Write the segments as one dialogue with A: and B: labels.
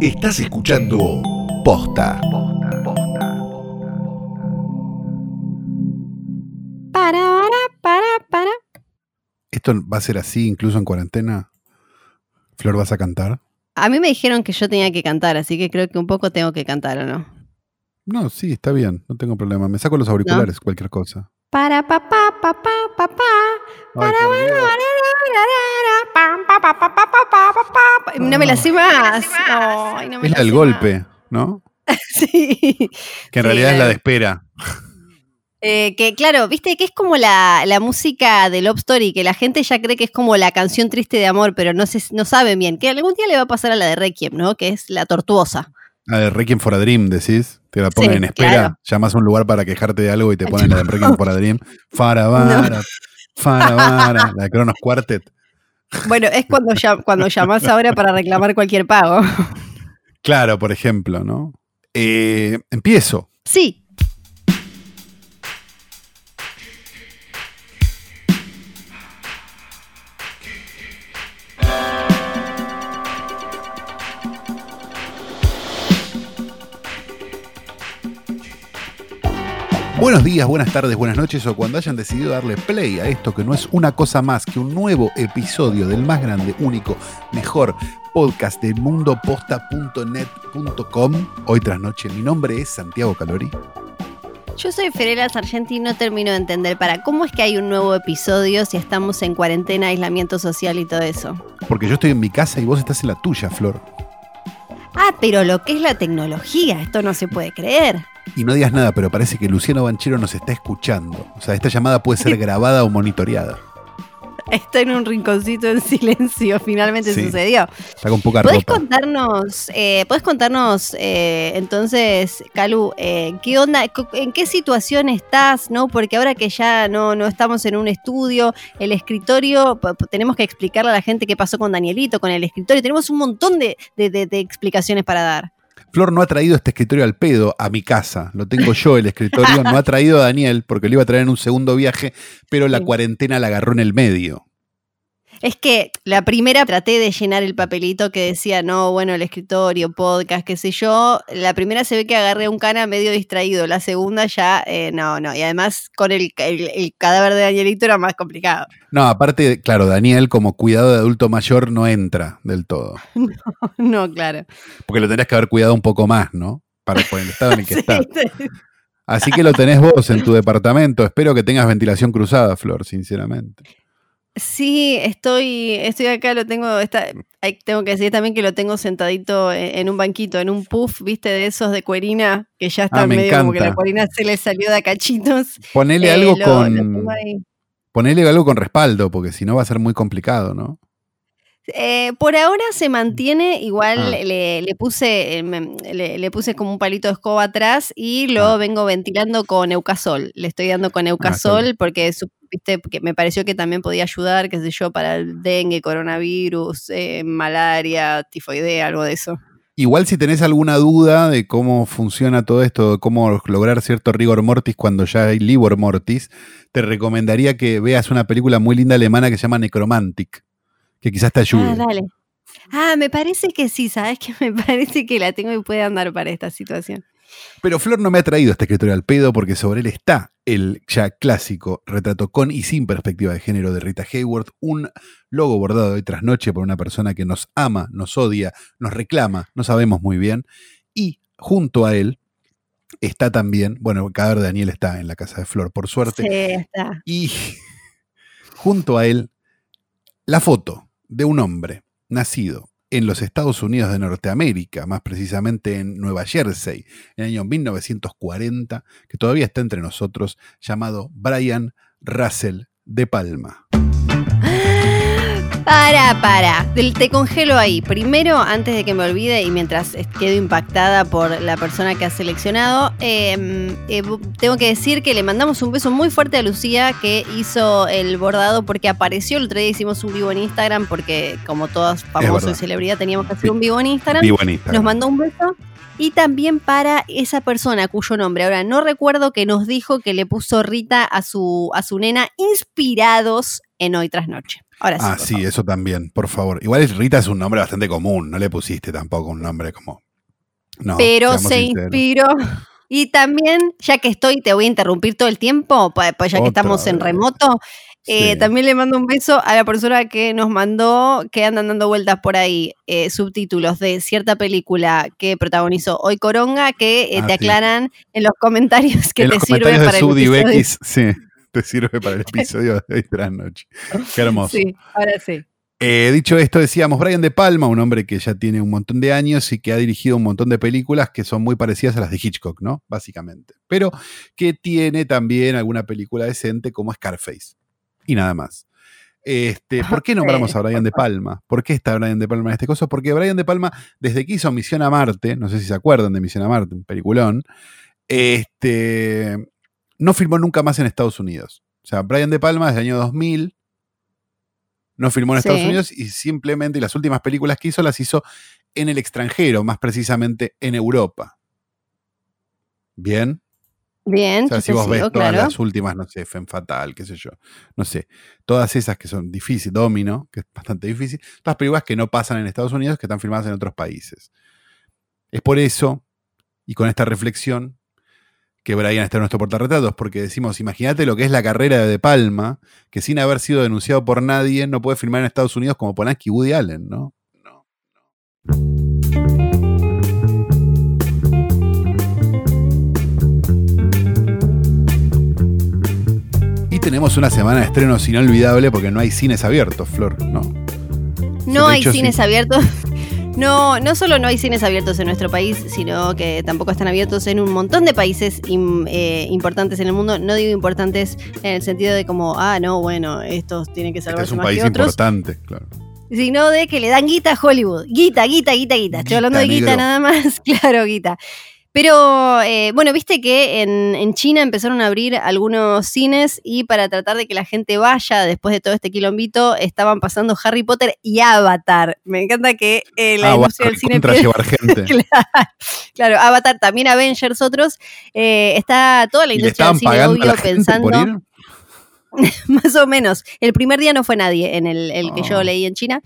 A: Estás escuchando Posta.
B: Para, para, para, para.
C: ¿Esto va a ser así incluso en cuarentena? ¿Flor vas a cantar?
B: A mí me dijeron que yo tenía que cantar, así que creo que un poco tengo que cantar, ¿o no?
C: No, sí, está bien, no tengo problema. Me saco los auriculares, cualquier cosa.
B: Para papá, papá, papá.
C: Ay, por Dios.
B: No me la sé más. Ay, no me
C: Es la del golpe, ¿no?
B: Sí.
C: Que en
B: Sí,
C: realidad es
B: la-
C: de espera.
B: Eh, que claro, viste que es como la, la música de Love Story, que la gente ya cree que es como la canción triste de amor, pero no, se, no saben bien. Que algún día le va a pasar a la de Requiem, ¿no? Que es la tortuosa.
C: La de Requiem for a Dream, decís. Te la ponen
B: Sí,
C: en espera.
B: claro.
C: Llamas a un lugar para quejarte de algo y te ponen la de Requiem for a Dream. Farabara, farabara. La de Kronos Quartet.
B: Bueno, es cuando, ya, cuando llamás ahora para reclamar cualquier pago.
C: Claro, por ejemplo, ¿no? Eh, empiezo.
B: Sí.
C: Buenos días, buenas tardes, buenas noches o cuando hayan decidido darle play a esto que no es una cosa más que un nuevo episodio del más grande, único, mejor podcast de mundoposta.net.com. Hoy tras noche, mi nombre es Santiago Calori.
B: Yo soy Ferela Sargenti y no termino de entender para cómo es que hay un nuevo episodio si estamos en cuarentena, aislamiento social y todo eso.
C: Porque yo estoy en mi casa y vos estás en la tuya, Flor.
B: Ah, pero lo que es la tecnología, esto no se puede creer.
C: Y no digas nada, pero parece que Luciano Banchero nos está escuchando. O sea, esta llamada puede ser grabada o monitoreada.
B: Está en un rinconcito en silencio, finalmente
C: Sí.
B: sucedió.
C: Está con poca
B: ¿Puedes
C: ropa.
B: contarnos, eh, ¿podés contarnos eh, entonces, Calu, eh, qué onda, en qué situación estás, no? Porque ahora que ya no, no estamos en un estudio, el escritorio, tenemos que explicarle a la gente qué pasó con Danielito, con el escritorio, tenemos un montón de, de- de- de explicaciones para dar.
C: Flor no ha traído este escritorio al pedo a mi casa. Lo tengo yo, el escritorio. No ha traído a Daniel porque lo iba a traer en un segundo viaje, pero la cuarentena la agarró en el medio.
B: Es que la primera traté de llenar el papelito que decía, no, bueno, el escritorio, podcast, qué sé yo. La primera se ve que agarré un cana medio distraído. La segunda ya, eh, no, no. Y además con el, el- el cadáver de Danielito era más complicado.
C: No, aparte, claro, Daniel como cuidado de adulto mayor no entra del todo.
B: no, claro.
C: Porque lo tendrías que haber cuidado un poco más, ¿no? Para por el estado en el que
B: Sí,
C: está. Así que lo tenés vos en tu departamento. Espero que tengas ventilación cruzada, Flor, sinceramente.
B: Sí, estoy, estoy acá, lo tengo, está, tengo que decir también que lo tengo sentadito en, en un banquito, en un puff, viste, de esos de cuerina, que ya está
C: Ah, me
B: medio como que la
C: encanta.
B: cuerina se le salió de a cachitos.
C: Ponele
B: Eh,
C: algo
B: lo- lo
C: con.
B: ahí.
C: Ponele algo con respaldo, porque si no va a ser muy complicado, ¿no?
B: Eh, por ahora se mantiene, igual
C: Ah.
B: le, le puse, eh, le, le puse como un palito de escoba atrás y lo
C: Ah.
B: vengo ventilando con Eucasol. Le estoy dando con Eucasol
C: bien.
B: porque, me pareció que también podía ayudar, qué sé yo, para el dengue, coronavirus, eh, malaria, tifoidea, algo de eso.
C: Igual si tenés alguna duda de cómo funciona todo esto, de cómo lograr cierto rigor mortis cuando ya hay livor mortis, te recomendaría que veas una película muy linda alemana que se llama Necromantic, que quizás te ayude.
B: Ah, dale. Ah, me parece que sí, ¿sabes? Que me parece que la tengo y puede andar para esta situación.
C: Pero Flor no me ha traído este escritorio al pedo porque sobre él está el ya clásico retrato con y sin perspectiva de género de Rita Hayworth, un logo bordado hoy tras noche por una persona que nos ama, nos odia, nos reclama, no sabemos muy bien. Y junto a él está también, bueno, el cadáver de Daniel está en la casa de Flor, por suerte.
B: Sí, está.
C: Y junto a él, la foto de un hombre nacido en los Estados Unidos de Norteamérica, más precisamente en Nueva Jersey, en el año 1940, que todavía está entre nosotros, llamado Brian Russell de Palma.
B: Para, para. Te congelo ahí. Primero, antes de que me olvide y mientras quedo impactada por la persona que ha seleccionado, eh, eh, tengo que decir que le mandamos un beso muy fuerte a Lucía que hizo el bordado porque apareció. El otro día hicimos un vivo en Instagram porque, como todas famosos y celebridad, teníamos que hacer un vivo en Instagram.
C: Vivo en Instagram.
B: Nos mandó un beso. Y también para esa persona cuyo nombre ahora no recuerdo que nos dijo que le puso Rita a su, a su nena inspirados en Hoy tras Noche. Ahora sí.
C: Ah, sí,
B: favor.
C: eso también, por favor. Igual Rita es un nombre bastante común, no le pusiste tampoco un nombre como. No,
B: Pero se
C: sinceros.
B: inspiró. Y también, ya que estoy, te voy a interrumpir todo el tiempo, pues pues ya que estamos en remoto, eh,
C: Sí.
B: también le mando un beso a la persona que nos mandó, que andan dando vueltas por ahí, eh, subtítulos de cierta película que protagonizó hoy Coronga, que eh,
C: Ah,
B: te
C: sí.
B: aclaran en los comentarios que
C: en
B: te
C: los
B: sirve
C: comentarios
B: para
C: de
B: el episodio.
C: Sí, te sirve para el episodio de hoy noche. Qué hermoso.
B: Sí, ahora sí.
C: Eh, dicho esto, decíamos Brian De Palma, un hombre que ya tiene un montón de años y que ha dirigido un montón de películas que son muy parecidas a las de Hitchcock, ¿no? Básicamente. Pero que tiene también alguna película decente como Scarface. Y nada más. Este, ¿Por qué nombramos a Brian De Palma? ¿Por qué está Brian De Palma en este coso? Porque Brian De Palma, desde que hizo Misión a Marte, no sé si se acuerdan de Misión a Marte, un peliculón, este, no filmó nunca más en Estados Unidos. O sea, Brian De Palma desde el año 2000 no filmó en
B: Sí.
C: Estados Unidos y simplemente las últimas películas que hizo las hizo en el extranjero, más precisamente en Europa. Bien.
B: Bien,
C: O sea, si vos ves
B: sigo,
C: todas
B: claro.
C: las últimas, no sé, Femme Fatal, qué sé yo, no sé, todas esas que son difíciles, Domino, que es bastante difícil, todas películas que no pasan en Estados Unidos, que están filmadas en otros países. Es por eso, y con esta reflexión, que Brian está en nuestro portarretratos, porque decimos, imagínate lo que es la carrera de De Palma, que sin haber sido denunciado por nadie, no puede filmar en Estados Unidos como Polanski y Woody Allen, ¿no? No. Y tenemos una semana de estrenos inolvidable porque no hay cines abiertos, Flor, ¿no?
B: No hay
C: hecho, sí.
B: cines abiertos. No, no solo no hay cines abiertos en nuestro país, sino que tampoco están abiertos en un montón de países im- eh, importantes en el mundo. No digo importantes en el sentido de como, ah, no, bueno, estos tienen que
C: Este
B: salvarse
C: es un
B: más
C: país
B: que otros,
C: importante, claro.
B: sino de que le dan guita a Hollywood. Guita, guita, guita, guita. Estoy hablando de guita
C: negro.
B: nada más, claro, guita. Pero eh, bueno, viste que en, en China empezaron a abrir algunos cines y para tratar de que la gente vaya después de todo este quilombito, estaban pasando Harry Potter y Avatar. Me encanta que eh, la
C: Ah,
B: industria del cine
C: llevar gente.
B: claro, claro, Avatar, también Avengers, otros. Eh, está toda la
C: ¿Y le
B: industria del cine, obvio, pensando. Más o menos. El primer día no fue nadie en el, el que yo
C: Oh.
B: leí en China.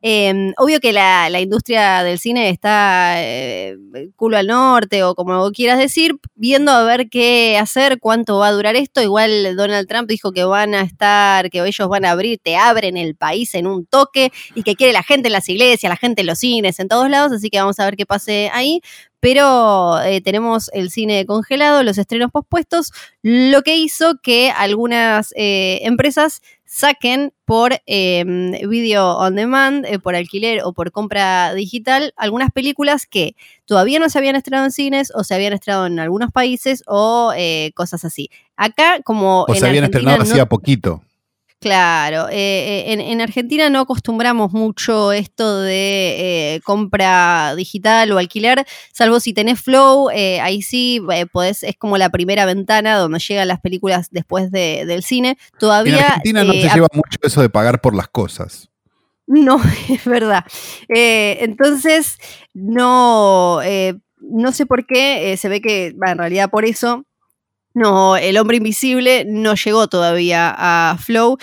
B: Eh, obvio que la, la industria del cine está eh, culo al norte o como quieras decir, viendo a ver qué hacer, cuánto va a durar esto. Igual Donald Trump dijo que van a estar, que ellos van a abrir, te abren el país en un toque y que quiere la gente en las iglesias, la gente en los cines, en todos lados. Así que vamos a ver qué pase ahí. Pero eh, tenemos el cine congelado, los estrenos pospuestos, lo que hizo que algunas eh, empresas saquen por eh, video on demand, eh, por alquiler o por compra digital, algunas películas que todavía no se habían estrenado en cines o se habían estrenado en algunos países o eh, cosas así. Acá, como
C: O
B: en
C: se habían
B: Argentina,
C: estrenado
B: no-
C: hacía poquito.
B: Claro, eh, eh, en, en Argentina no acostumbramos mucho esto de eh, compra digital o alquilar, salvo si tenés Flow, eh, ahí sí podés, es como la primera ventana donde llegan las películas después de- del cine.
C: En Argentina no se lleva mucho eso de pagar por las cosas.
B: no, es verdad. Entonces, no, no sé por qué, se ve que, en realidad por eso, no, el hombre invisible no llegó todavía a Flow.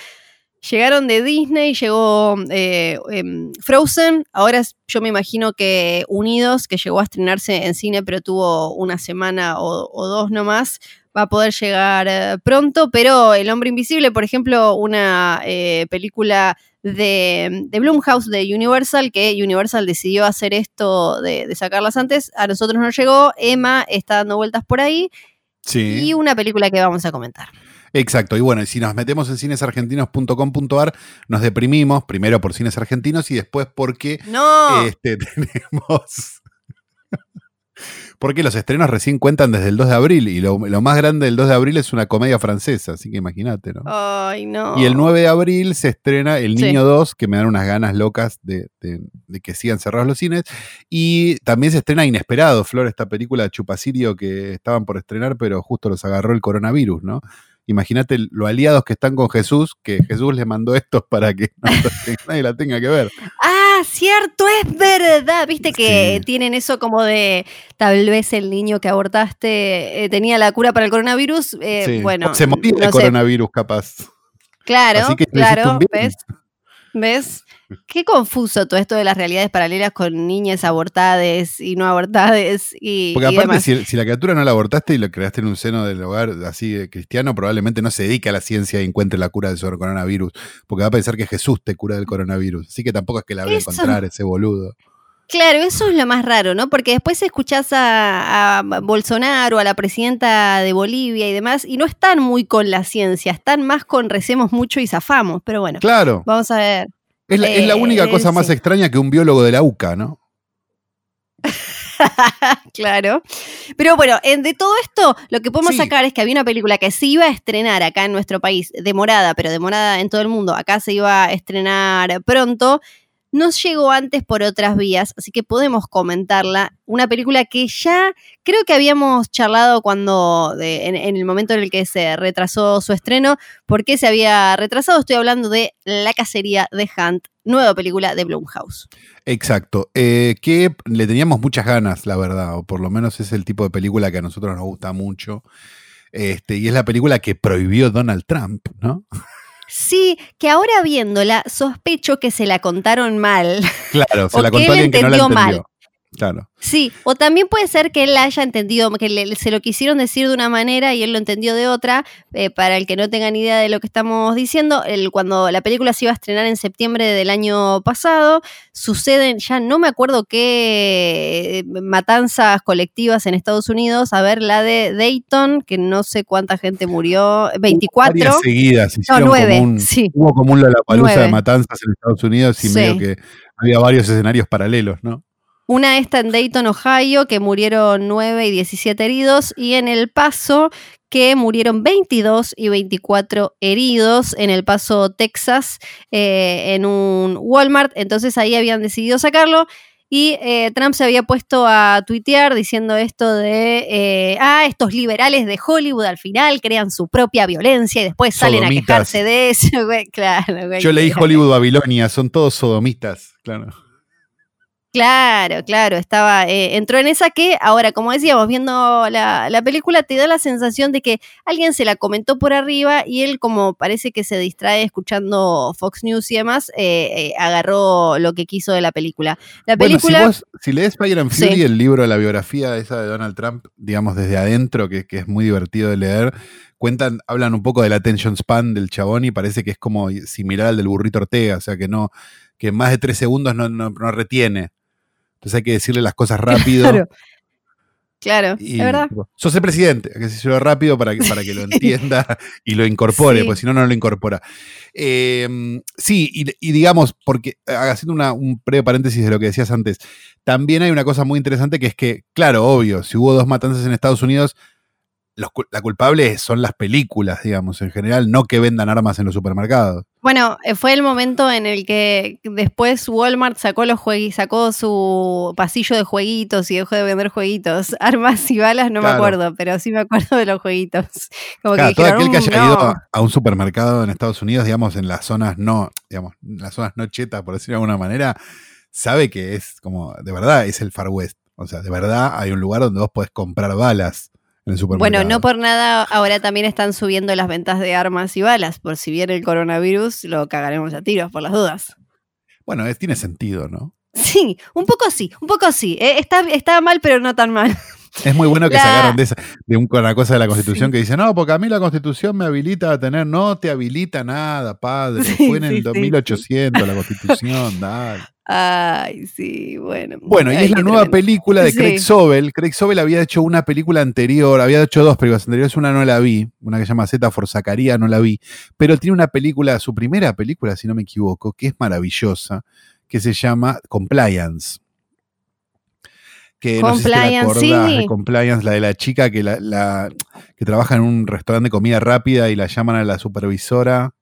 B: Llegaron de Disney, llegó eh, em, Frozen, ahora yo me imagino que Unidos, que llegó a estrenarse en cine, pero tuvo una semana o, o dos nomás, va a poder llegar eh, pronto, pero El Hombre Invisible, por ejemplo, una eh, película de, de Blumhouse, de Universal, que Universal decidió hacer esto de, de sacarlas antes, a nosotros no llegó, Emma está dando vueltas por ahí,
C: Sí.
B: y una película que vamos a comentar.
C: Exacto, y bueno, y si nos metemos en cinesargentinos.com.ar, nos deprimimos, primero por cines argentinos y después porque
B: No,
C: este, tenemos... porque los estrenos recién cuentan desde el 2 de abril y lo, lo más grande del 2 de abril es una comedia francesa, así que imagínate, ¿no?
B: ay no.
C: Y el 9 de abril se estrena El
B: Sí.
C: Niño 2, que me dan unas ganas locas de, de- de que sigan cerrados los cines. Y también se estrena Inesperado, Flor, esta película de Chupacirio que estaban por estrenar, pero justo los agarró el coronavirus, ¿no? Imagínate lo aliados que están con Jesús, que Jesús les mandó esto para que, no- que nadie la tenga que ver.
B: Ah, cierto, es verdad. Viste que
C: Sí.
B: tienen eso como de tal vez el niño que abortaste eh, tenía la cura para el coronavirus. eh,
C: Sí.
B: Bueno,
C: se moría
B: no
C: de coronavirus, capaz.
B: Claro, claro. ¿ves? ¿Ves? Qué confuso todo esto de las realidades paralelas con niñas abortadas y no abortadas y.
C: Porque
B: y
C: aparte,
B: demás.
C: si, si la criatura no la abortaste y lo creaste en un seno del hogar así de cristiano, probablemente no se dedique a la ciencia y encuentre la cura del coronavirus. Porque va a pensar que Jesús te cura del coronavirus. Así que tampoco es que la vaya a encontrar ese boludo.
B: Claro, eso es lo más raro, ¿no? Porque después escuchás a, a Bolsonaro, a la presidenta de Bolivia y demás, y no están muy con la ciencia, están más con recemos mucho y zafamos. Pero bueno,
C: Claro.
B: vamos a ver.
C: Es la, es la
B: Eh,
C: única cosa más
B: sí.
C: extraña que un biólogo de la UCA, ¿no?
B: claro. Pero bueno, en- de todo esto, lo que podemos
C: Sí.
B: sacar es que había una película que se iba a estrenar acá en nuestro país, demorada, pero demorada en todo el mundo. Acá se iba a estrenar pronto. Nos llegó antes por otras vías, así que podemos comentarla. Una película que ya creo que habíamos charlado cuando, de- en, en el momento en el que se retrasó su estreno, por qué se había retrasado. Estoy hablando de La cacería de Hunt, nueva película de Blumhouse.
C: Exacto. Eh, que le teníamos muchas ganas, la verdad. O por lo menos es el tipo de película que a nosotros nos gusta mucho. Este, y es la película que prohibió Donald Trump, ¿no?
B: Sí, que ahora viéndola, sospecho que se la contaron mal.
C: Claro, se
B: O
C: la
B: que
C: contó
B: él
C: alguien que no la
B: entendió
C: entendió.
B: mal.
C: Claro.
B: Sí, o también puede ser que él la haya entendido, que le- se lo quisieron decir de una manera y él lo entendió de otra. Eh, para el que no tenga ni idea de lo que estamos diciendo, el, cuando la película se iba a estrenar en septiembre del año pasado, suceden, ya no me acuerdo qué eh, matanzas colectivas en Estados Unidos. A ver, la de Dayton, que no sé cuánta gente murió, 24.
C: Varias seguidas. hicieron
B: nueve,
C: como un-
B: sí.
C: Hubo como un de matanzas en Estados Unidos y
B: Sí.
C: medio que había varios escenarios paralelos, ¿no?
B: Una esta en Dayton, Ohio, que murieron 9 y 17 heridos, y en El Paso, que murieron 22 y 24 heridos en El Paso, Texas, eh, en un Walmart. Entonces ahí habían decidido sacarlo. Y eh, Trump se había puesto a tuitear diciendo esto de, eh, ah, estos liberales de Hollywood al final crean su propia violencia y después salen a quejarse de eso. Claro.
C: Yo leí Hollywood Babilonia, son todos sodomitas, claro.
B: Claro, claro, estaba, eh, entró en esa que ahora, como decíamos, viendo la, la película, te da la sensación de que alguien se la comentó por arriba y él, como parece que se distrae escuchando Fox News y demás, eh, eh, agarró lo que quiso de la película. La
C: Bueno, si,
B: película,
C: vos, si lees Fire and Fury,
B: Sí.
C: el libro, la biografía esa de Donald Trump, digamos desde adentro, que, que es muy divertido de leer, cuentan, hablan un poco del attention span del chabón y parece que es como similar al del burrito Ortega, o sea que no, que más de tres segundos no, no- no retiene. Entonces hay que decirle las cosas rápido.
B: Claro. claro,
C: Y,
B: es verdad.
C: sos el presidente, que decirlo rápido para que, para que lo entienda y lo incorpore,
B: Sí.
C: porque si no, no lo incorpora. Eh, sí, y, y digamos, porque eh, haciendo una- un breve paréntesis de lo que decías antes, también hay una cosa muy interesante que es que, claro, obvio, si hubo dos matanzas en Estados Unidos, los la culpable son las películas, digamos, en general, no que vendan armas en los supermercados.
B: Bueno, eh, fue el momento en el que después Walmart sacó los juegui- sacó su pasillo de jueguitos y dejó de vender jueguitos. Armas y balas no me acuerdo, pero sí me acuerdo de los jueguitos. Como
C: Claro,
B: que
C: todo
B: dijeron,
C: aquel que
B: "Mm,
C: haya
B: no".
C: ido a, a un supermercado en Estados Unidos, digamos, en las zonas no, digamos, en las zonas no chetas, por decirlo de alguna manera, sabe que es como, de verdad, es el Far West. O sea, de verdad hay un lugar donde vos podés comprar balas en el supermercado.
B: Bueno, no por nada, ahora también están subiendo las ventas de armas y balas. Por si viene el coronavirus, lo cagaremos a tiros, por las dudas.
C: Bueno, es- tiene sentido, ¿no?
B: Sí, un poco sí, un poco sí. Eh, está, está mal, pero no tan mal.
C: Es muy bueno que
B: La-
C: se agarran de, esa, de un- una cosa de la Constitución
B: Sí.
C: que dice, no, porque a mí la Constitución me habilita a tener, no te habilita nada, padre.
B: Sí,
C: Fue en
B: sí,
C: el
B: sí,
C: 1800 la Constitución, dale.
B: Ay, sí, bueno.
C: Bueno, y es la nueva película de. Craig Sobel. Craig Sobel había hecho una película anterior, había hecho dos películas anteriores, una no la vi, una que se llama Z for Zacarías, no la vi, pero tiene una película, su primera película, si no me equivoco, que es maravillosa, que se llama Compliance. Que no sé si te la
B: Compliance,
C: acordás
B: sí.
C: de Compliance, la de la chica que, la, la- que trabaja en un restaurante de comida rápida y la llaman a la supervisora,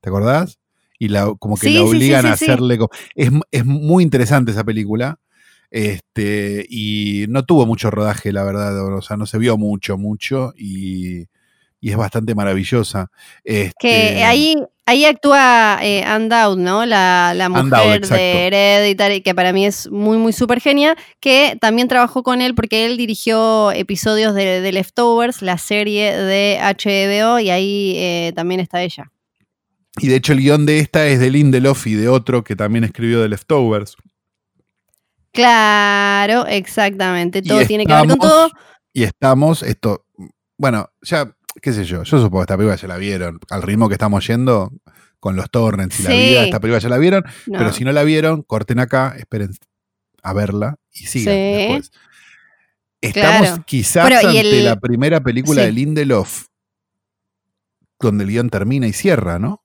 C: ¿te acordás? Y la, como que
B: Sí,
C: la obligan
B: sí,
C: a hacerle... Es, es muy interesante esa película. Este, y no tuvo mucho rodaje, la verdad. O sea, no se vio mucho, mucho. Y, y es bastante maravillosa. Este,
B: Que ahí, ahí actúa eh, ¿no? La, la mujer
C: exacto.
B: de Hereditary, que para mí es muy, muy súper genia, que también trabajó con él porque él dirigió episodios de, de Leftovers, la serie de HBO, y ahí eh, también está ella.
C: Y de hecho el guion de esta es de Lindelof y de otro que también escribió The Leftovers.
B: Claro, exactamente. Todo
C: Y
B: tiene que ver con todo.
C: Y estamos, esto, bueno, ya, qué sé yo, yo supongo que esta película ya la vieron. Al ritmo que estamos yendo con los torrents y la vida, esta película ya la vieron.
B: No.
C: Pero si no la vieron, corten acá, esperen a verla y sigan
B: Sí.
C: después. Estamos
B: Claro.
C: quizás
B: Bueno,
C: ante
B: el-
C: la primera película
B: Sí.
C: de Lindelof donde el guion termina y cierra, ¿no?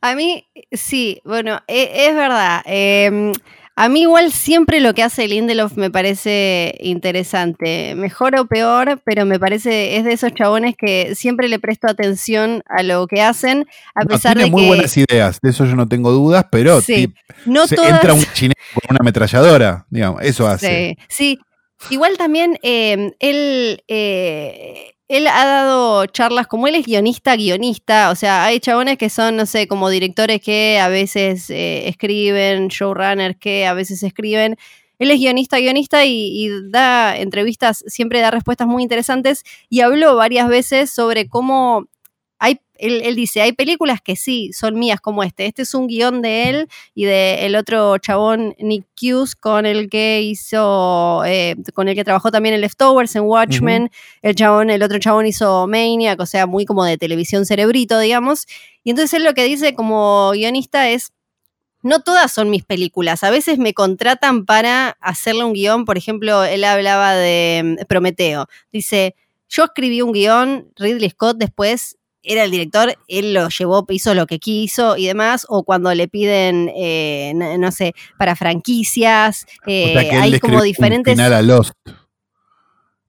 B: A mí, sí, bueno, e- es, verdad. eh, a mí igual siempre lo que hace Lindelof me parece interesante, mejor o peor, pero me parece, es de esos chabones que siempre le presto atención a lo que hacen, a
C: No,
B: pesar
C: tiene
B: de
C: muy
B: que
C: buenas ideas, de eso yo no tengo dudas, pero
B: Sí, no
C: se
B: todas...
C: entra un chinero con una ametralladora, digamos, eso hace.
B: Sí, sí. Igual también eh, él, eh, él ha dado charlas, como él es guionista, guionista, o sea, hay chabones que son, no sé, como directores que a veces eh, escriben, showrunners que a veces escriben. Él es guionista, guionista y, y da entrevistas, siempre da respuestas muy interesantes y habló varias veces sobre cómo él, él dice, hay películas que sí son mías como este. Este es un guion de él y de el otro chabón Nick Hughes con el que hizo, eh, con el que trabajó también en Leftovers, en Watchmen. El chabón, el otro chabón hizo Maniac, o sea, muy como de televisión cerebrito, digamos. Y entonces él lo que dice como guionista es, no todas son mis películas. A veces me contratan para hacerle un guion. Por ejemplo, él hablaba de mm, Prometeo. Dice, yo escribí un guion, Ridley Scott después era el director, él lo llevó, hizo lo que quiso y demás, o cuando le piden, eh, no, no sé, para franquicias, eh,
C: o sea que él
B: hay como diferentes...
C: un final a Lost,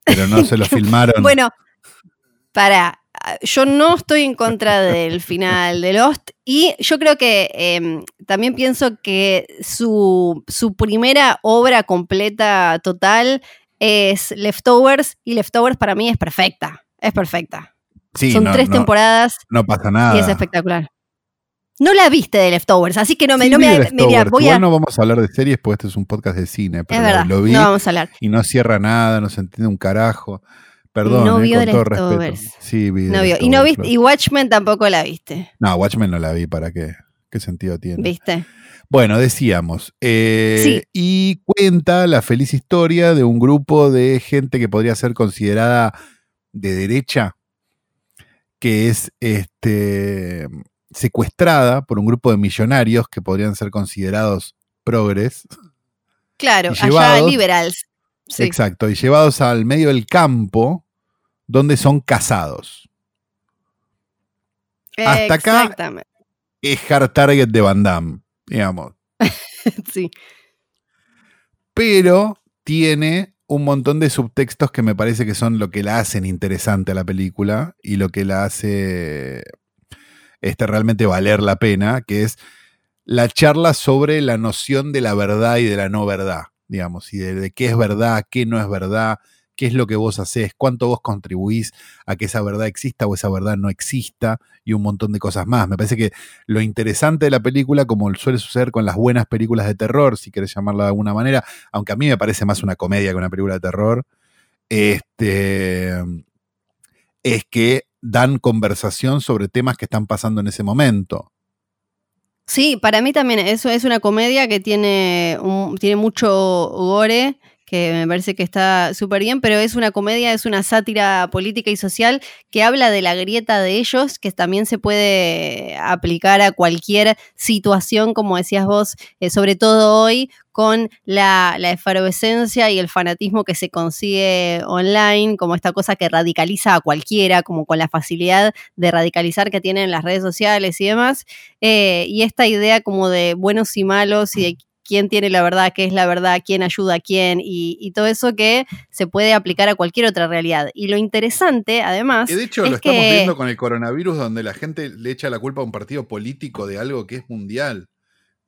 C: pero no se lo filmaron.
B: Bueno, para, yo no estoy en contra del final de Lost y yo creo que eh, también pienso que su, su primera obra completa total es Leftovers y Leftovers para mí es perfecta, es perfecta.
C: Sí,
B: Son
C: no,
B: tres
C: no-
B: temporadas
C: no pasa
B: y
C: nada.
B: es espectacular. No la viste de Leftovers, así que no me,
C: Sí,
B: no me, mira, voy a...
C: No vamos a hablar de series porque este es un podcast de cine, pero
B: es
C: lo-
B: verdad,
C: lo vi
B: no vamos a hablar.
C: y no cierra nada, no se entiende un carajo. Perdón,
B: No
C: eh,
B: vio
C: con todo respeto.
B: Leftovers.
C: Sí, vi The
B: No vio. Y, no
C: Leftovers,
B: viste, y Watchmen tampoco la viste,
C: No, Watchmen no la vi, ¿para qué? ¿Qué sentido tiene?
B: ¿viste?
C: Bueno, decíamos, eh,
B: Sí.
C: y cuenta la feliz historia de un grupo de gente que podría ser considerada de derecha, que es este, secuestrada por un grupo de millonarios que podrían ser considerados progres.
B: Claro, allá liberals. Sí.
C: Exacto, y llevados al medio del campo donde son casados. Hasta acá-. Es hard target de Van Damme, digamos.
B: Sí.
C: pero tiene un montón de subtextos que me parece que son lo que la hacen interesante a la película y lo que la hace este, realmente valer la pena, que es la charla sobre la noción de la verdad y de la no verdad, digamos, y de, de qué es verdad, qué no es verdad, qué es lo que vos haces, cuánto vos contribuís a que esa verdad exista o esa verdad no exista y un montón de cosas más. Me parece que lo interesante de la película, como suele suceder con las buenas películas de terror, si querés llamarla de alguna manera, aunque a mí me parece más una comedia que una película de terror, este, es que dan conversación sobre temas que están pasando en ese momento.
B: Sí, para mí también eso es una comedia que tiene, tiene mucho gore, que me parece que está súper bien, pero es una comedia, es una sátira política y social que habla de la grieta de ellos, que también se puede aplicar a cualquier situación, como decías vos, eh, sobre todo hoy, con la, efervescencia y el fanatismo que se consigue online, como esta cosa que radicaliza a cualquiera, como con la facilidad de radicalizar que tienen las redes sociales y demás. Eh, y esta idea como de buenos y malos y de quién tiene la verdad, qué es la verdad, quién ayuda a quién y, y todo eso que se puede aplicar a cualquier otra realidad. Y lo interesante, además,
C: Que de hecho
B: es
C: lo estamos
B: que-
C: viendo con el coronavirus, donde la gente le echa la culpa a un partido político de algo que es mundial.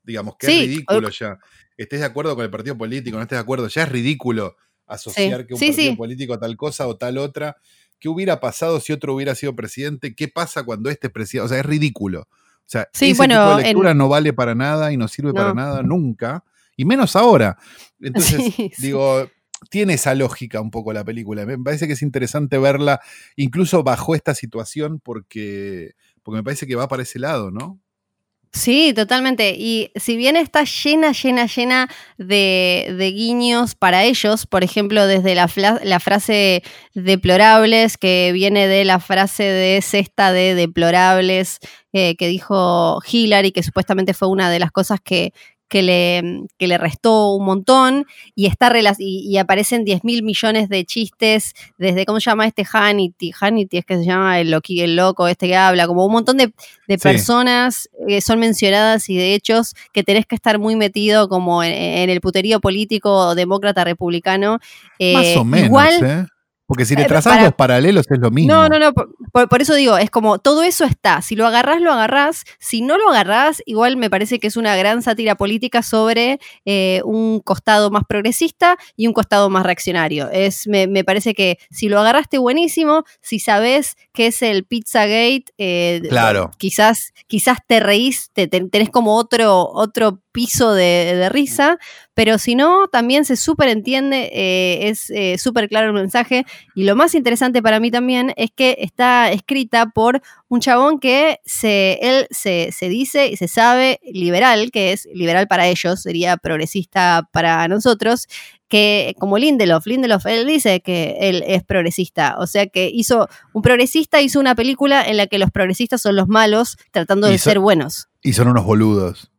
C: Digamos, que
B: Sí,
C: es ridículo ya. Estés de acuerdo con el partido político, no estés de acuerdo, ya es ridículo asociar
B: Sí,
C: que un
B: sí,
C: partido político a tal cosa o tal otra. ¿Qué hubiera pasado si otro hubiera sido presidente? ¿Qué pasa cuando este es presidente? O sea, es ridículo. O sea,
B: Sí,
C: ese
B: bueno,
C: tipo de
B: en-
C: lectura no vale para nada y no sirve para nada nunca. Y menos ahora. Entonces,
B: Sí, sí.
C: digo, tiene esa lógica un poco la película. Me parece que es interesante verla incluso bajo esta situación porque, porque me parece que va para ese lado, ¿no?
B: Sí, totalmente. Y si bien está llena, llena, llena de, de guiños para ellos, por ejemplo, desde la, frase deplorables, que viene de la frase de cesta de deplorables eh, que dijo Hillary, que supuestamente fue una de las cosas que, que le, que le restó un montón y, está y, y aparecen 10 mil millones de chistes desde, ¿cómo se llama este Hannity? Hannity es que se llama el, loqui, el loco este que habla, como un montón de, de sí. personas que son mencionadas y de hechos que tenés que estar muy metido como en, en el puterío político demócrata republicano.
C: Eh, Más o menos, igual, ¿eh? Porque si le trazas para, los paralelos es lo mismo.
B: No, no, no. Por, por, eso digo, es como todo eso está. Si lo agarrás, lo agarrás. Si no lo agarrás, igual me parece que es una gran sátira política sobre eh, un costado más progresista y un costado más reaccionario. Es, me, me, parece que si lo agarraste, buenísimo. Si sabes que es el Pizzagate, eh,
C: claro.
B: quizás, quizás te reís, te, te, tenés como otro, otro piso de, de, risa, pero si no, también se súper entiende, eh, es eh, súper claro el mensaje. Y lo más interesante para mí también es que está escrita por un chabón que se, él se, se dice y se sabe liberal, que es liberal para ellos, sería progresista para nosotros, que como Lindelof, Lindelof, él dice que él es progresista, o sea que hizo, un progresista hizo una película en la que los progresistas son los malos tratando de
C: so,
B: ser buenos.
C: Y son unos boludos.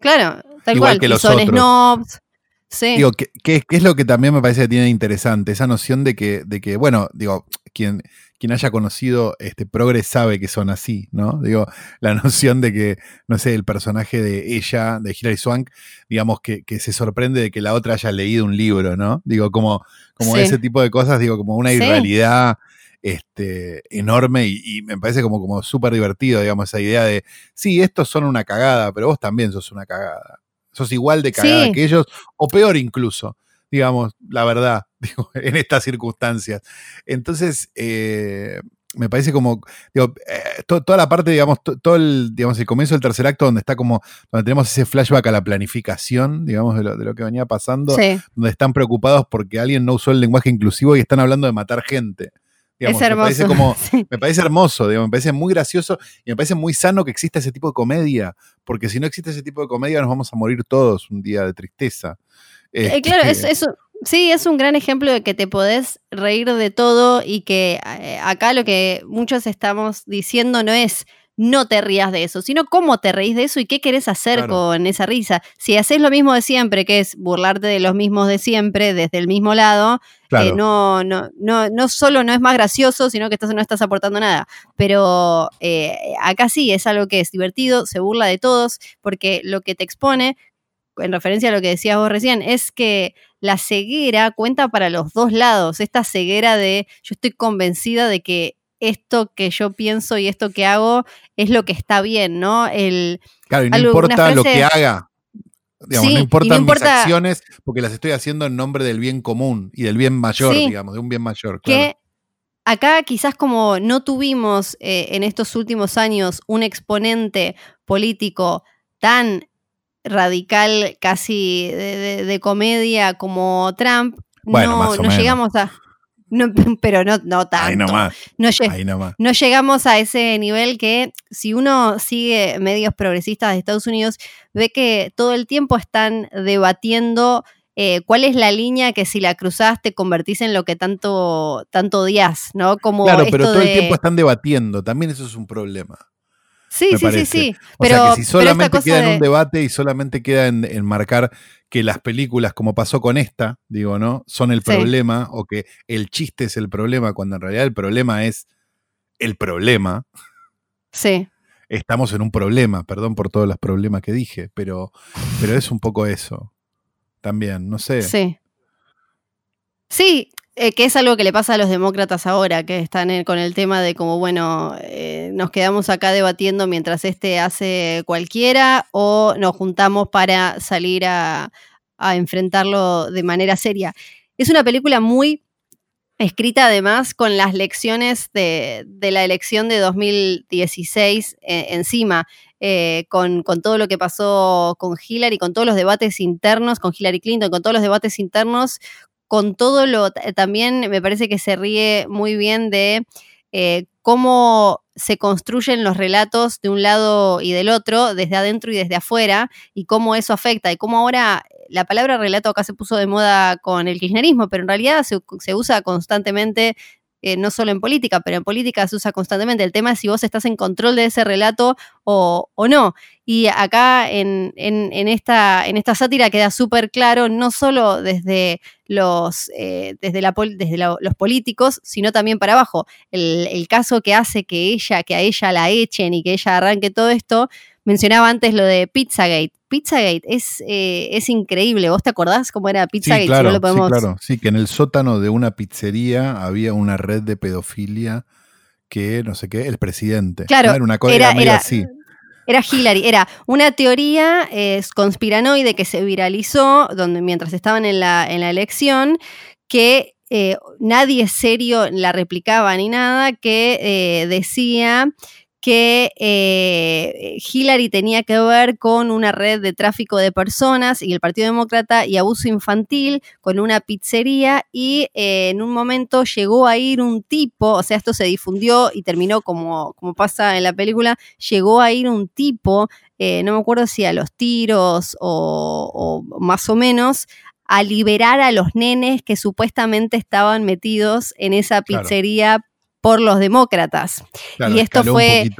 B: Claro, tal
C: Igual
B: cual.
C: que los
B: son
C: otros.
B: snobs. Sí.
C: Digo, ¿qué, qué, es lo que también me parece que tiene interesante? Esa noción de que, de que bueno, digo, quien, quien haya conocido este Progress sabe que son así, ¿no? Digo, la noción de que, no sé, el personaje de ella, de Hilary Swank, digamos, que, que se sorprende de que la otra haya leído un libro, ¿no? Digo, como, como sí. ese tipo de cosas, digo, como una irrealidad sí. este, enorme y, y, me parece como, como súper divertido, digamos, esa idea de, sí, estos son una cagada, pero vos también sos una cagada. Sos igual de cagada sí. que ellos, o peor incluso digamos, la verdad, digo, en estas circunstancias. Entonces, eh, me parece como, digo, eh, to, toda la parte, digamos, to, todo el, digamos, el comienzo del tercer acto, donde está como, donde tenemos ese flashback a la planificación, digamos, de lo, de lo que venía pasando,
B: sí.
C: donde están preocupados porque alguien no usó el lenguaje inclusivo y están hablando de matar gente.
B: Digamos, es hermoso.
C: Me parece, como, sí. me parece hermoso, digamos, me parece muy gracioso y me parece muy sano que exista ese tipo de comedia, porque si no existe ese tipo de comedia nos vamos a morir todos un día de tristeza.
B: Este... Eh, claro, es, es, sí, es un gran ejemplo de que te podés reír de todo y que eh, acá lo que muchos estamos diciendo no es no te rías de eso, sino cómo te reís de eso y qué querés hacer claro. con esa risa. Si haces lo mismo de siempre, que es burlarte de los mismos de siempre, desde el mismo lado, claro. eh, no, no, no, no solo no es más gracioso, sino que estás, no estás aportando nada. Pero eh, acá sí, es algo que es divertido, se burla de todos, porque lo que te expone en referencia a lo que decías vos recién, es que la ceguera cuenta para los dos lados. Esta ceguera de yo estoy convencida de que esto que yo pienso y esto que hago es lo que está bien, ¿no? El,
C: claro, y no algo, importa frase, lo que haga. Digamos, sí, no importan no importa, mis acciones porque las estoy haciendo en nombre del bien común y del bien mayor, sí, digamos, de un bien mayor. Claro.
B: Que acá quizás como no tuvimos eh, en estos últimos años un exponente político tan radical casi de, de, de comedia como Trump,
C: bueno,
B: no, no llegamos a... No, pero no, no tanto.
C: Ahí nomás.
B: No,
C: Ahí nomás.
B: no, llegamos a ese nivel que si uno sigue medios progresistas de Estados Unidos, ve que todo el tiempo están debatiendo eh, cuál es la línea que si la cruzás te convertís en lo que tanto, tanto odias, ¿no? Como
C: claro, pero todo de... el tiempo están debatiendo, también eso es un problema.
B: Sí, sí, sí, sí.
C: O pero, sea que si solamente queda en un debate y solamente queda en, en, marcar que las películas, como pasó con esta, digo, ¿no? Son el problema, sí. o que el chiste es el problema, cuando en realidad el problema es el problema.
B: Sí.
C: Estamos en un problema, perdón por todos los problemas que dije, pero, pero es un poco eso. También, no sé.
B: Sí. Sí, eh, que es algo que le pasa a los demócratas ahora, que están con el tema de como, bueno, eh, nos quedamos acá debatiendo mientras este hace cualquiera o nos juntamos para salir a, enfrentarlo de manera seria. Es una película muy escrita además con las lecciones de, la elección de 2016 eh, encima. Con, con, todo lo que pasó con Hillary, con todos los debates internos, con Hillary Clinton, con todos los debates internos, con todo lo, también me parece que se ríe muy bien de eh, cómo se construyen los relatos de un lado y del otro, desde adentro y desde afuera, y cómo eso afecta, y cómo ahora la palabra relato acá se puso de moda con el kirchnerismo, pero en realidad se, se usa constantemente eh, no solo en política, pero en política se usa constantemente. El tema es si vos estás en control de ese relato o, no. Y acá en, esta, en esta sátira queda súper claro, no solo desde los, eh, desde, la, desde los políticos, sino también para abajo. El, el caso que hace que ella, que a ella la echen y que ella arranque todo esto, mencionaba antes lo de Pizzagate. Pizzagate es, eh, es increíble. ¿Vos te acordás cómo era Pizzagate?
C: Sí, claro, sí, claro. Sí, que en el sótano de una pizzería había una red de pedofilia que, no sé qué, el presidente.
B: Claro,
C: Era una
B: cosa
C: era, así.
B: Era Hillary, era una teoría conspiranoide que se viralizó donde, mientras estaban en la, en la elección, que eh, nadie serio la replicaba ni nada, que eh, decía que eh, Hillary tenía que ver con una red de tráfico de personas y el Partido Demócrata y abuso infantil con una pizzería y eh, en un momento llegó a ir un tipo, o sea, esto se difundió y terminó como, como pasa en la película, llegó a ir un tipo, eh, no me acuerdo si a los tiros o, o más o menos, a liberar a los nenes que supuestamente estaban metidos en esa pizzería por los demócratas. y esto fue...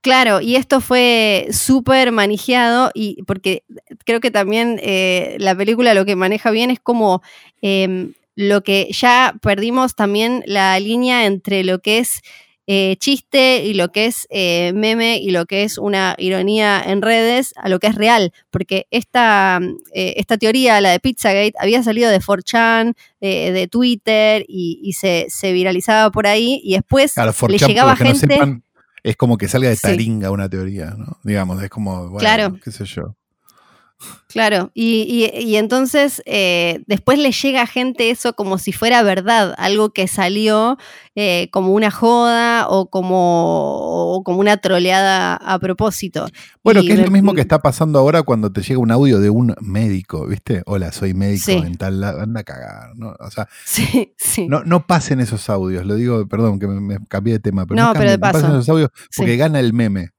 B: Claro, y esto fue súper manejado y porque creo que también eh, la película lo que maneja bien es como em, lo que ya perdimos también la línea entre lo que es eh, chiste y lo que es eh, meme y lo que es una ironía en redes a lo que es real, porque esta, eh, esta teoría, la de Pizzagate, había salido de 4chan, de Twitter y, se, viralizaba por ahí y después le llegaba gente...
C: es como que salga de taringa una teoría, ¿no? Digamos, es como, bueno, claro. qué sé yo.
B: Claro, y, entonces eh, después le llega a gente eso como si fuera verdad, algo que salió eh, como una joda o como, como una troleada a propósito.
C: Bueno, que es lo mismo que está pasando ahora cuando te llega un audio de un médico, ¿viste? Hola, soy médico en tal anda a cagar, ¿no? O sea, No, no pasen esos audios, lo digo, perdón que me, cambié de tema, pero no, pero de pasen esos audios porque gana el meme.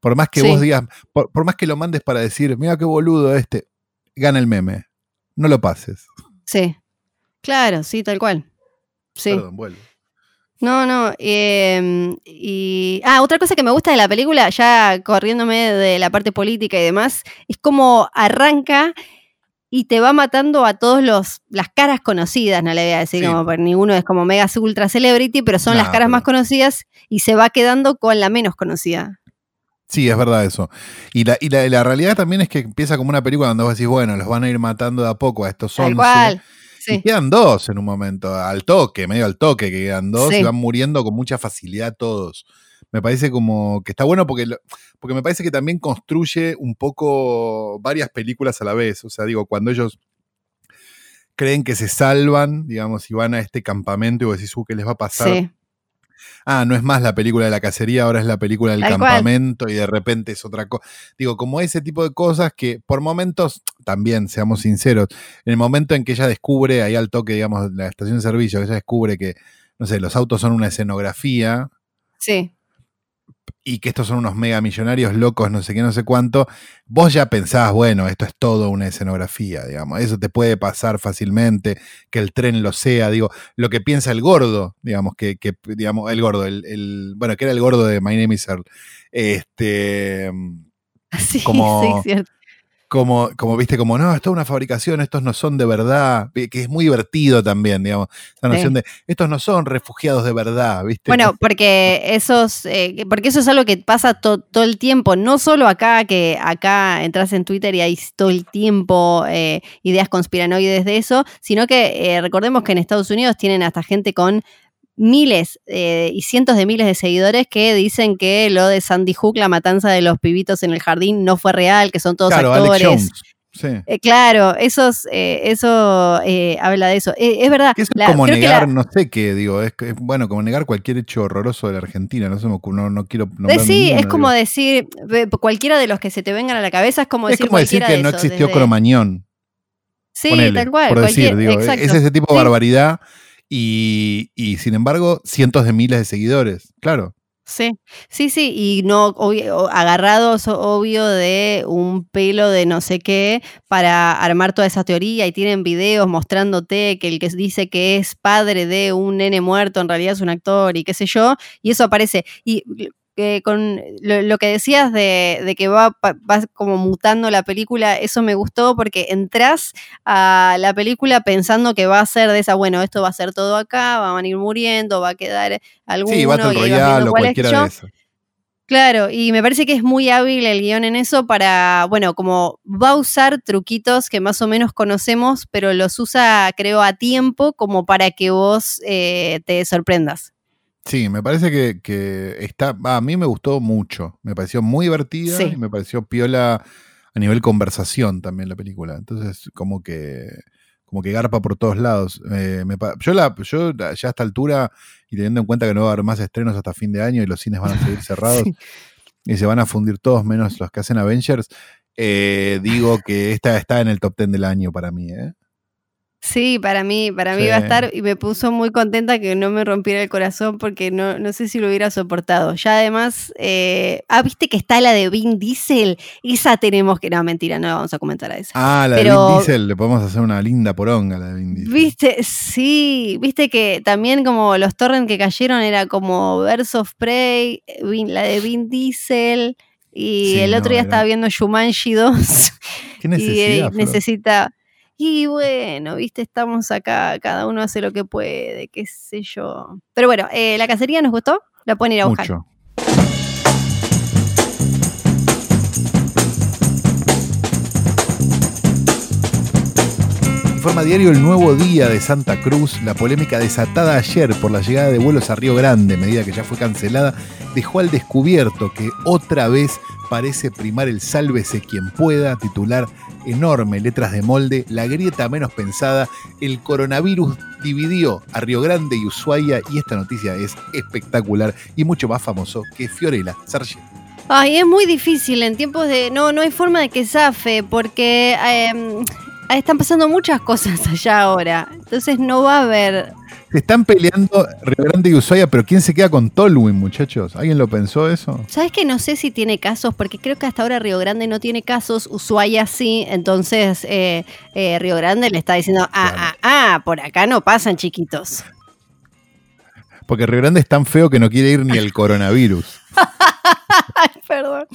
C: Por más que vos digas, por, más que lo mandes para decir, mira qué boludo este, gana el meme. No lo pases.
B: Sí. Claro, sí, tal cual. Sí. Perdón, vuelvo. No, no. Em, y. Ah, otra cosa que me gusta de la película, ya corriéndome de la parte política y demás, es como arranca y te va matando a todos los las caras conocidas, no le voy a decir como porque ninguno es como mega ultra celebrity, pero son las caras más conocidas y se va quedando con la menos conocida.
C: Sí, es verdad eso. Y la, y la, realidad también es que empieza como una película donde vos decís, bueno, los van a ir matando de a poco a estos 11. Igual. Y quedan dos en un momento, al toque, medio al toque, que quedan dos y van muriendo con mucha facilidad todos. Me parece como que está bueno porque, porque me parece que también construye un poco varias películas a la vez. O sea, digo, cuando ellos creen que se salvan, digamos, y van a este campamento y vos decís, uh, ¿qué les va a pasar? Sí ah, no es más la película de la cacería, ahora es la película del campamento y de repente es otra cosa. Digo, como ese tipo de cosas que por momentos, también, seamos sinceros, en el momento en que ella descubre, ahí al toque, digamos, la estación de servicio, que ella descubre que, no sé, los autos son una escenografía.
B: Sí
C: y que estos son unos mega millonarios locos, no sé qué, no sé cuánto, vos ya pensás, bueno, esto es todo una escenografía, digamos, eso te puede pasar fácilmente, que el tren lo sea, digo, lo que piensa el gordo, digamos, que, que digamos, el gordo, el, bueno, que era el gordo de My Name is Earl, este,
B: sí, como, sí, cierto
C: como, como viste, como no, esto es una fabricación, estos no son de verdad, que es muy divertido también, digamos, la noción de estos no son refugiados de verdad, ¿viste?
B: Bueno, porque esos, eh, porque eso es algo que pasa todo el tiempo, no solo acá, que acá entras en Twitter y hay todo el tiempo eh, ideas conspiranoides de eso, sino que eh, recordemos que en Estados Unidos tienen hasta gente con miles eh, y cientos de miles de seguidores que dicen que lo de Sandy Hook, la matanza de los pibitos en el jardín, no fue real, que son todos actores. Eh, claro, esos, eh, eso habla de eso. es verdad.
C: es como negar, no sé qué, digo, es, bueno, como negar cualquier hecho horroroso de la Argentina, no, sé, no, no quiero
B: nombrar Sí, es como decir, cualquiera de los que se te vengan a la cabeza es como decir.
C: Es como decir que no existió Cromañón.
B: Sí, tal cual.
C: Por decir, digo, es ese tipo de barbaridad y, sin embargo, cientos de miles de seguidores, claro.
B: Sí, sí, sí, y no agarrados, obvio, de un pelo de no sé qué para armar toda esa teoría y tienen videos mostrándote que el que dice que es padre de un nene muerto en realidad es un actor y qué sé yo, y eso aparece. Y con lo, que decías de, que va, como mutando la película, eso me gustó porque entras a la película pensando que va a ser de esa, bueno, esto va a ser todo acá, van a ir muriendo, va a quedar alguno.
C: Sí, Battle Royale o cualquiera de eso.
B: Claro, y me parece que es muy hábil el guion en eso para, bueno, como va a usar truquitos que más o menos conocemos, pero los usa, creo, a tiempo como para que vos eh, te sorprendas.
C: Sí, me parece que, está. a mí me gustó mucho. Me pareció muy divertida y me pareció piola a nivel conversación también la película. Entonces, como que. Como que garpa por todos lados. Eh, yo, la, yo ya a esta altura, y teniendo en cuenta que no va a haber más estrenos hasta fin de año y los cines van a seguir cerrados y se van a fundir todos menos los que hacen Avengers, eh, digo que esta está en el top 10 del año para mí. ¿eh?
B: Sí, para mí, para mí va a estar y me puso muy contenta que no me rompiera el corazón porque no, no sé si lo hubiera soportado. Ya además, eh, ah, viste que está la de Vin Diesel, esa tenemos que, no, mentira, no vamos a comentar a esa.
C: Ah, la de Vin Diesel, le podemos hacer una linda poronga, la de Vin Diesel.
B: Viste, sí, viste que también como los torrents que cayeron era como Birds of Prey, la de Vin Diesel. Y el otro día estaba viendo Shumanji 2.
C: ¿Qué necesidad,
B: y necesita y bueno, viste, estamos acá, cada uno hace lo que puede, qué sé yo. Pero bueno, eh, ¿la cacería nos gustó? La pueden ir a buscar. Mucho.
C: Informa diario el nuevo día de Santa Cruz, la polémica desatada ayer por la llegada de vuelos a Río Grande, medida que ya fue cancelada, dejó al descubierto que otra vez parece primar el sálvese quien pueda, titular enorme, letras de molde, la grieta menos pensada, el coronavirus dividió a Río Grande y Ushuaia y esta noticia es espectacular y mucho más famoso que Fiorella Sargent.
B: Ay, es muy difícil en tiempos de... No, no hay forma de que zafe porque em, están pasando muchas cosas allá ahora. Entonces no va a haber
C: se están peleando Río Grande y Ushuaia, pero ¿quién se queda con Tolwyn, muchachos? ¿Alguien lo pensó eso?
B: ¿Sabes que no sé si tiene casos? Porque creo que hasta ahora Río Grande no tiene casos, Ushuaia sí, entonces eh, eh, Río Grande le está diciendo, ah, ah, ah, por acá no pasan chiquitos.
C: Porque Río Grande es tan feo que no quiere ir ni el coronavirus.
B: Ay, perdón.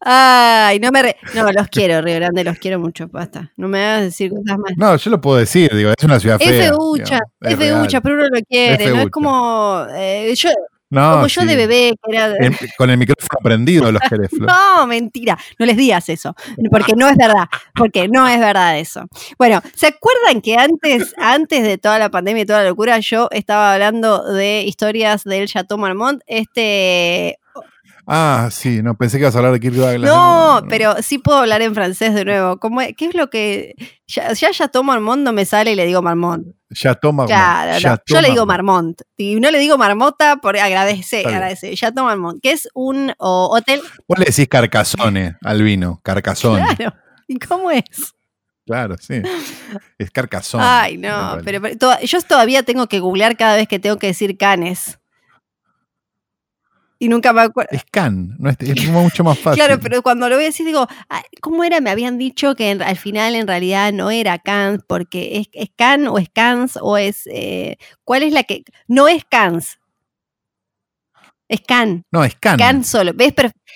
B: Ay, no me. no, los quiero, Río Grande, los quiero mucho, basta. No me hagas decir cosas más.
C: No, yo lo puedo decir, digo, es una ciudad fea.
B: Es feucha, es feucha, pero uno lo quiere, ¿no? Es como. Eh, yo, como yo de bebé, que era...
C: con el micrófono prendido los querés,
B: No, mentira. No les digas eso. Porque no es verdad. Porque no es verdad eso. Bueno, ¿se acuerdan que antes, antes de toda la pandemia y toda la locura, yo estaba hablando de historias del Chateau Marmont? Este
C: Ah, sí, no, pensé que ibas a hablar de Kirk Douglas.
B: No, pero sí puedo hablar en francés de nuevo. ¿Cómo, ¿Qué es lo que. Ya, ya Chateau Marmont no me sale y le digo Marmont.
C: Chateau Marmont.
B: Claro, yo le digo Marmont. Y no le digo Marmota por agradecer, agradecer. Chateau Marmont, que es un hotel.
C: Vos le decís Carcassone al vino.
B: Claro. ¿Y cómo es?
C: Claro, sí. Es Carcassone.
B: Ay, no, pero, yo todavía tengo que googlear cada vez que tengo que decir canes y nunca me acuerdo.
C: Es can, no es, mucho más fácil.
B: claro, pero cuando lo voy a decir digo, ¿cómo era? Me habían dicho que al final en realidad no era can, porque es, es can o es cans o es... Eh, ¿Cuál es la que...? No es cans. Es can.
C: No, es can.
B: Can solo. ¿Ves?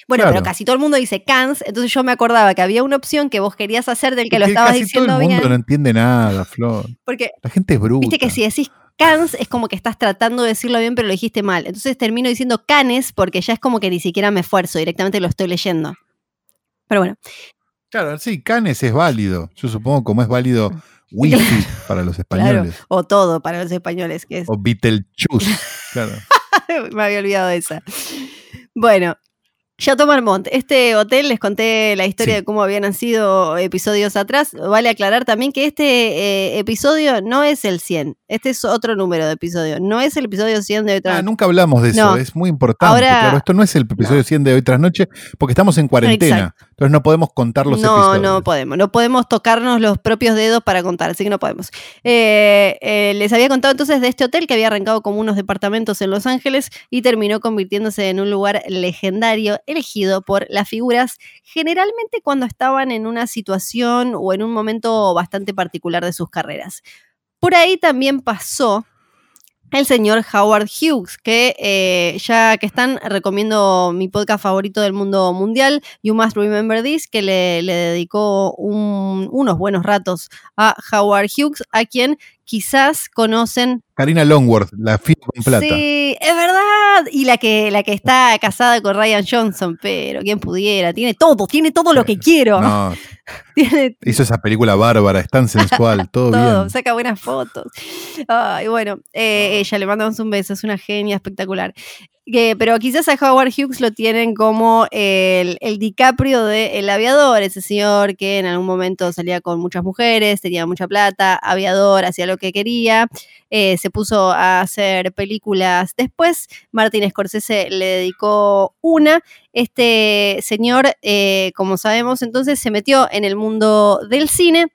B: bueno, pero casi todo el mundo dice cans, entonces yo me acordaba que había una opción que vos querías hacer del que lo estabas diciendo
C: todo
B: el mundo
C: no entiende nada, Flor.
B: Porque
C: la gente es bruta.
B: Viste que si decís cans es como que estás tratando de decirlo bien, pero lo dijiste mal. Entonces termino diciendo canes porque ya es como que ni siquiera me esfuerzo, directamente lo estoy leyendo. Pero bueno.
C: Claro, sí, canes es válido. Yo supongo como es válido wifi para los españoles.
B: o todo para los españoles. Que es...
C: O Beetlejuice, claro.
B: me había olvidado de esa. Bueno, Chateau Marmont, este hotel, les conté la historia de cómo habían sido episodios atrás. Vale aclarar también que este eh, episodio no es el 100. Este es otro número de episodio. No es el episodio 100 de hoy tras
C: Ah, nunca hablamos de eso. Es muy importante. claro, esto no es el episodio 100 de hoy tras noche porque estamos en cuarentena. Entonces no podemos contar los
B: no,
C: episodios.
B: No, podemos. No podemos tocarnos los propios dedos para contar, así que no podemos. Eh, eh, les había contado entonces de este hotel que había arrancado como unos departamentos en Los Ángeles y terminó convirtiéndose en un lugar legendario elegido por las figuras, generalmente cuando estaban en una situación o en un momento bastante particular de sus carreras. Por ahí también pasó el señor Howard Hughes, que eh, ya que están, recomiendo mi podcast favorito del mundo mundial, You Must Remember This, que le, dedicó un- unos buenos ratos a Howard Hughes, a quien quizás conocen.
C: Karina Longworth, la fila con plata.
B: Sí, es verdad. Y la que, la que está casada con Ryan Johnson, pero quién pudiera, tiene todo, tiene todo lo que quiero.
C: No,
B: Tiene
C: hizo esa película bárbara, es tan sensual, todo,
B: todo,
C: bien.
B: saca buenas fotos. Ay, bueno, eh, ella le mandamos un beso, es una genia espectacular. Pero quizás a Howard Hughes lo tienen como el, el DiCaprio de El Aviador, ese señor que en algún momento salía con muchas mujeres, tenía mucha plata, aviador, hacía lo que quería, eh, se puso a hacer películas. Después, Martin Scorsese le dedicó una. Este señor, eh, como sabemos, entonces se metió en el mundo del cine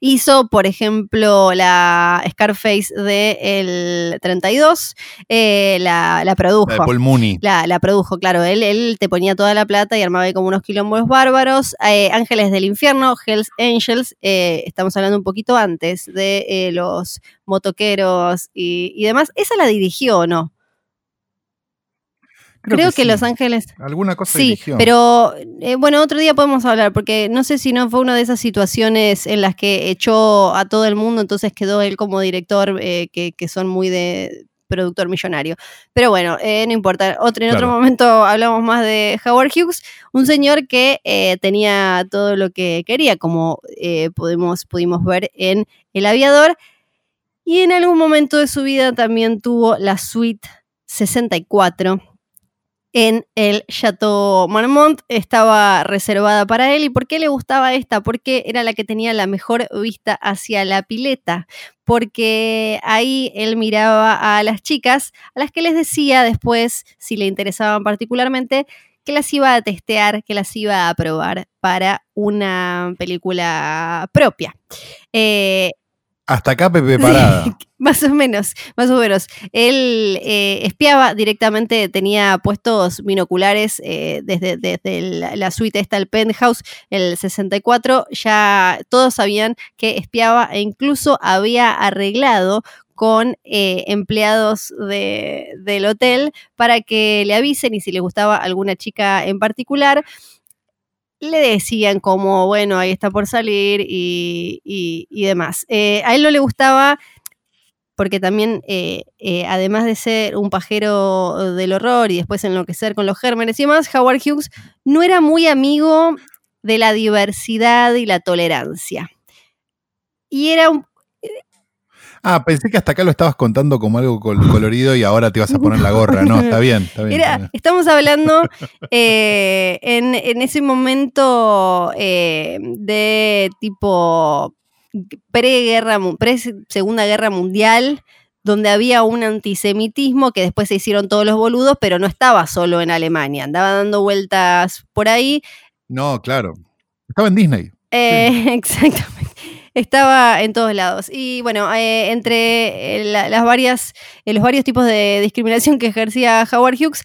B: Hizo, por ejemplo, la Scarface del 32, eh, la, la produjo.
C: La de Paul Mooney.
B: La, la produjo, claro. Él, él te ponía toda la plata y armaba ahí como unos quilombos bárbaros. Eh, Ángeles del Infierno, Hells Angels, eh, estamos hablando un poquito antes de eh, los motoqueros y, y demás. Esa la dirigió, ¿o no? Creo, que,
C: sí.
B: Los Ángeles.
C: Alguna cosa
B: Sí,
C: dirigió.
B: pero eh, bueno, otro día podemos hablar, porque no sé si no fue una de esas situaciones en las que echó a todo el mundo, entonces quedó él como director, eh, que, que son muy de productor millonario. Pero bueno, eh, no importa. Otro, en otro momento hablamos más de Howard Hughes, un señor que eh, tenía todo lo que quería, como eh, podemos, pudimos ver en El Aviador. Y en algún momento de su vida también tuvo la suite 64 en el Chateau Marmont. Estaba reservada para él. ¿Y por qué le gustaba esta? Porque era la que tenía la mejor vista hacia la pileta. Porque ahí él miraba a las chicas, a las que les decía después, si le interesaban particularmente, que las iba a testear, que las iba a probar para una película propia. Eh,
C: Hasta acá Pepe Parada.
B: más o menos, más o menos. Él eh, espiaba directamente, tenía puestos binoculares eh, desde, desde la, suite esta, el penthouse, el 64, ya todos sabían que espiaba e incluso había arreglado con eh, empleados de- del hotel para que le avisen y si le gustaba alguna chica en particular, le decían como, bueno, ahí está por salir y, y- y demás. Eh, a él no le gustaba porque también, eh, eh, además de ser un pajero del horror y después enloquecer con los gérmenes y demás, Howard Hughes no era muy amigo de la diversidad y la tolerancia. Y era un...
C: Ah, pensé que hasta acá lo estabas contando como algo col- colorido y ahora te vas a poner la gorra. No, está bien, está bien. está
B: Era,
C: bien.
B: estamos hablando eh, en, en ese momento eh, de tipo pre-guerra, pre-segunda guerra mundial, donde había un antisemitismo que después se hicieron todos los boludos, pero no estaba solo en Alemania, andaba dando vueltas por ahí.
C: No, claro. Estaba en Disney.
B: Eh, Exactamente. Estaba en todos lados. Y bueno, eh, entre eh, la- las varias, eh, los varios tipos de discriminación que ejercía Howard Hughes,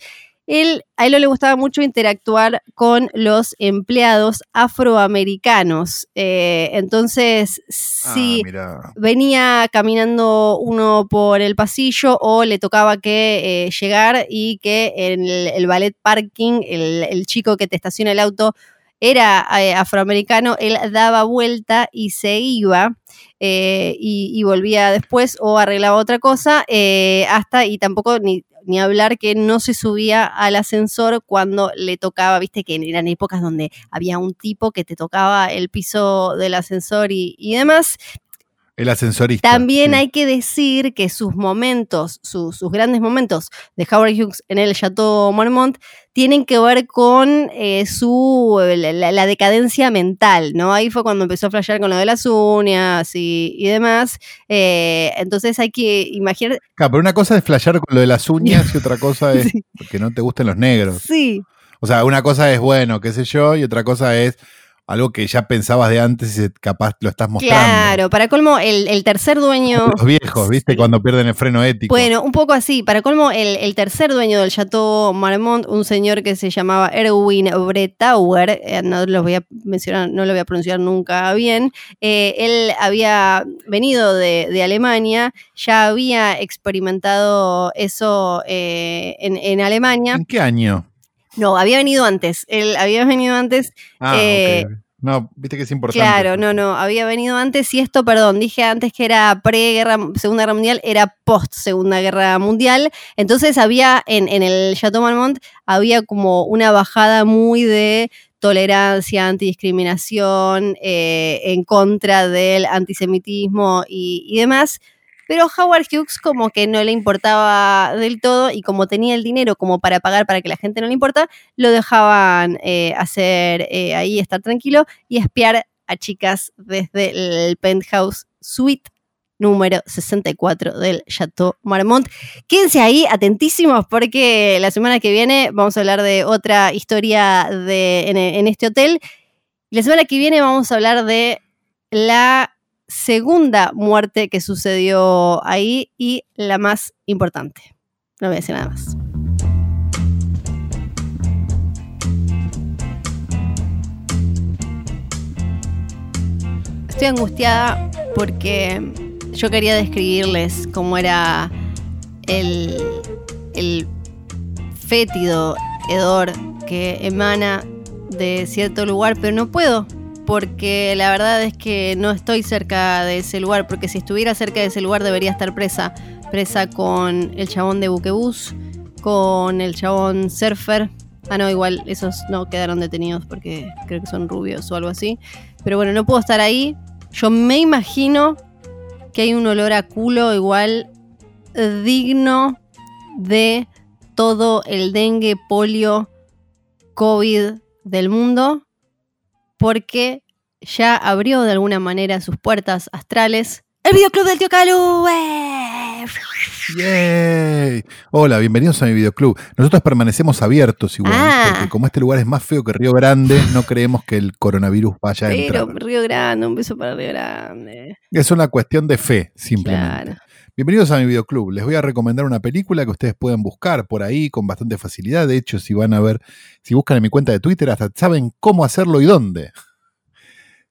B: él, a él le gustaba mucho interactuar con los empleados afroamericanos. Eh, entonces, sí
C: Ah, mira.
B: venía caminando uno por el pasillo o le tocaba que eh, llegar y que en el, el ballet parking, el, el chico que te estaciona el auto era eh, afroamericano, él daba vuelta y se iba eh, y, volvía después o arreglaba otra cosa, eh, hasta y tampoco ni, ni hablar que no se subía al ascensor cuando le tocaba, viste que eran épocas donde había un tipo que te tocaba el piso del ascensor y, y demás.
C: El ascensorista.
B: También
C: sí.
B: hay que decir que sus momentos, su- sus grandes momentos de Howard Hughes en el Chateau Marmont tienen que ver con eh, su la, la- la decadencia mental, ¿no? Ahí fue cuando empezó a flashear con lo de las uñas y, y demás. Eh, entonces hay que imaginar.
C: Claro, pero una cosa es flashear con lo de las uñas y otra cosa es
B: Sí.
C: que no te gusten los negros.
B: Sí,
C: O sea, una cosa es bueno, qué sé yo, y otra cosa es algo que ya pensabas de antes y capaz lo estás mostrando.
B: Claro, para colmo, el, tercer dueño.
C: Los viejos, ¿viste? Cuando pierden el freno ético.
B: Bueno, un poco así. Para colmo, el, tercer dueño del Chateau Marmont, un señor que se llamaba Erwin Bretauer, eh, no lo voy a mencionar, no lo voy a pronunciar nunca bien. Eh, él había venido de, Alemania, ya había experimentado eso eh, en, Alemania.
C: ¿En qué año?
B: No, había venido antes. Él había venido antes.
C: Ah, eh, No, viste que es importante.
B: Claro, no, no, había venido antes y esto, perdón, dije antes que era pre-guerra, Segunda Guerra Mundial, era post-Segunda Guerra Mundial. Entonces había en, en el Chateau Marmont, había como una bajada muy de tolerancia, antidiscriminación, eh, en contra del antisemitismo y, y demás. Pero Howard Hughes como que no le importaba del todo y como tenía el dinero como para pagar para que la gente no le importa, lo dejaban eh, hacer eh, ahí, estar tranquilo y espiar a chicas desde el penthouse suite número 64 del Chateau Marmont. Quédense ahí atentísimos porque la semana que viene vamos a hablar de otra historia de, en, en este hotel. La semana que viene vamos a hablar de la segunda muerte que sucedió ahí y la más importante. No voy a decir nada más. Estoy angustiada porque yo quería describirles cómo era el, el fétido hedor que emana de cierto lugar, pero no puedo porque la verdad es que no estoy cerca de ese lugar, porque si estuviera cerca de ese lugar debería estar presa, presa con el chabón de buquebús, con el chabón surfer. Ah, no, igual esos no quedaron detenidos porque creo que son rubios o algo así. Pero bueno, no puedo estar ahí. Yo me imagino que hay un olor a culo igual digno de todo el dengue, polio, COVID del mundo porque ya abrió de alguna manera sus puertas astrales. El videoclub del tío Calu.
C: ¡Yay! Hola, bienvenidos a mi videoclub. Nosotros permanecemos abiertos igual, ah. porque como este lugar es más feo que Río Grande, no creemos que el coronavirus vaya a entrar.
B: Pero Río Grande, un beso para Río Grande.
C: Es una cuestión de fe, simplemente. Bienvenidos a mi videoclub. Les voy a recomendar una película que ustedes pueden buscar por ahí con bastante facilidad. De hecho, si van a ver, si buscan en mi cuenta de Twitter, hasta saben cómo hacerlo y dónde.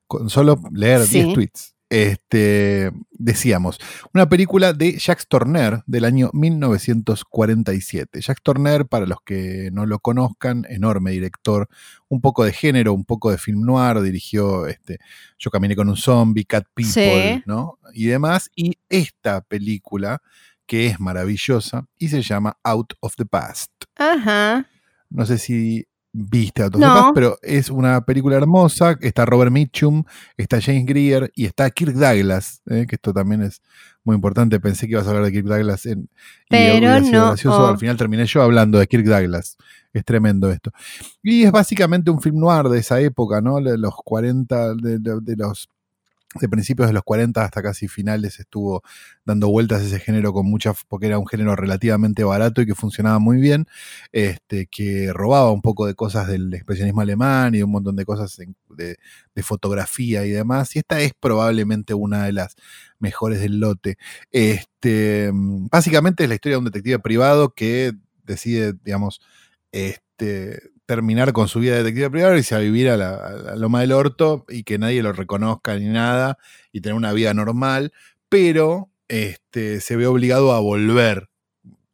C: Con solo leer 10 tweets. Este, decíamos, una película de Jacques Tourneur del año 1947. Jacques Tourneur, para los que no lo conozcan, enorme director, un poco de género, un poco de film noir, dirigió este, Yo caminé con un zombie, Cat People, ¿no? Y demás. Y esta película, que es maravillosa, y se llama Out of the Past.
B: Ajá.
C: No sé si viste a no. pero es una película hermosa. Está Robert Mitchum, está James Greer y está Kirk Douglas, eh, que esto también es muy importante. Pensé que ibas a hablar de Kirk Douglas en,
B: pero no.
C: Oh. Al final terminé yo hablando de Kirk Douglas. Es tremendo esto. Y es básicamente un film noir de esa época, ¿no? De los 40, de los de principios de los 40 hasta casi finales estuvo dando vueltas ese género con muchas, porque era un género relativamente barato y que funcionaba muy bien, este, que robaba un poco de cosas del expresionismo alemán y un montón de cosas de, fotografía y demás. Y esta es probablemente una de las mejores del lote. Este, básicamente es la historia de un detective privado que decide, digamos, este, terminar con su vida de detective privado y irse a vivir a la, Loma del Orto y que nadie lo reconozca ni nada y tener una vida normal, pero este, se ve obligado a volver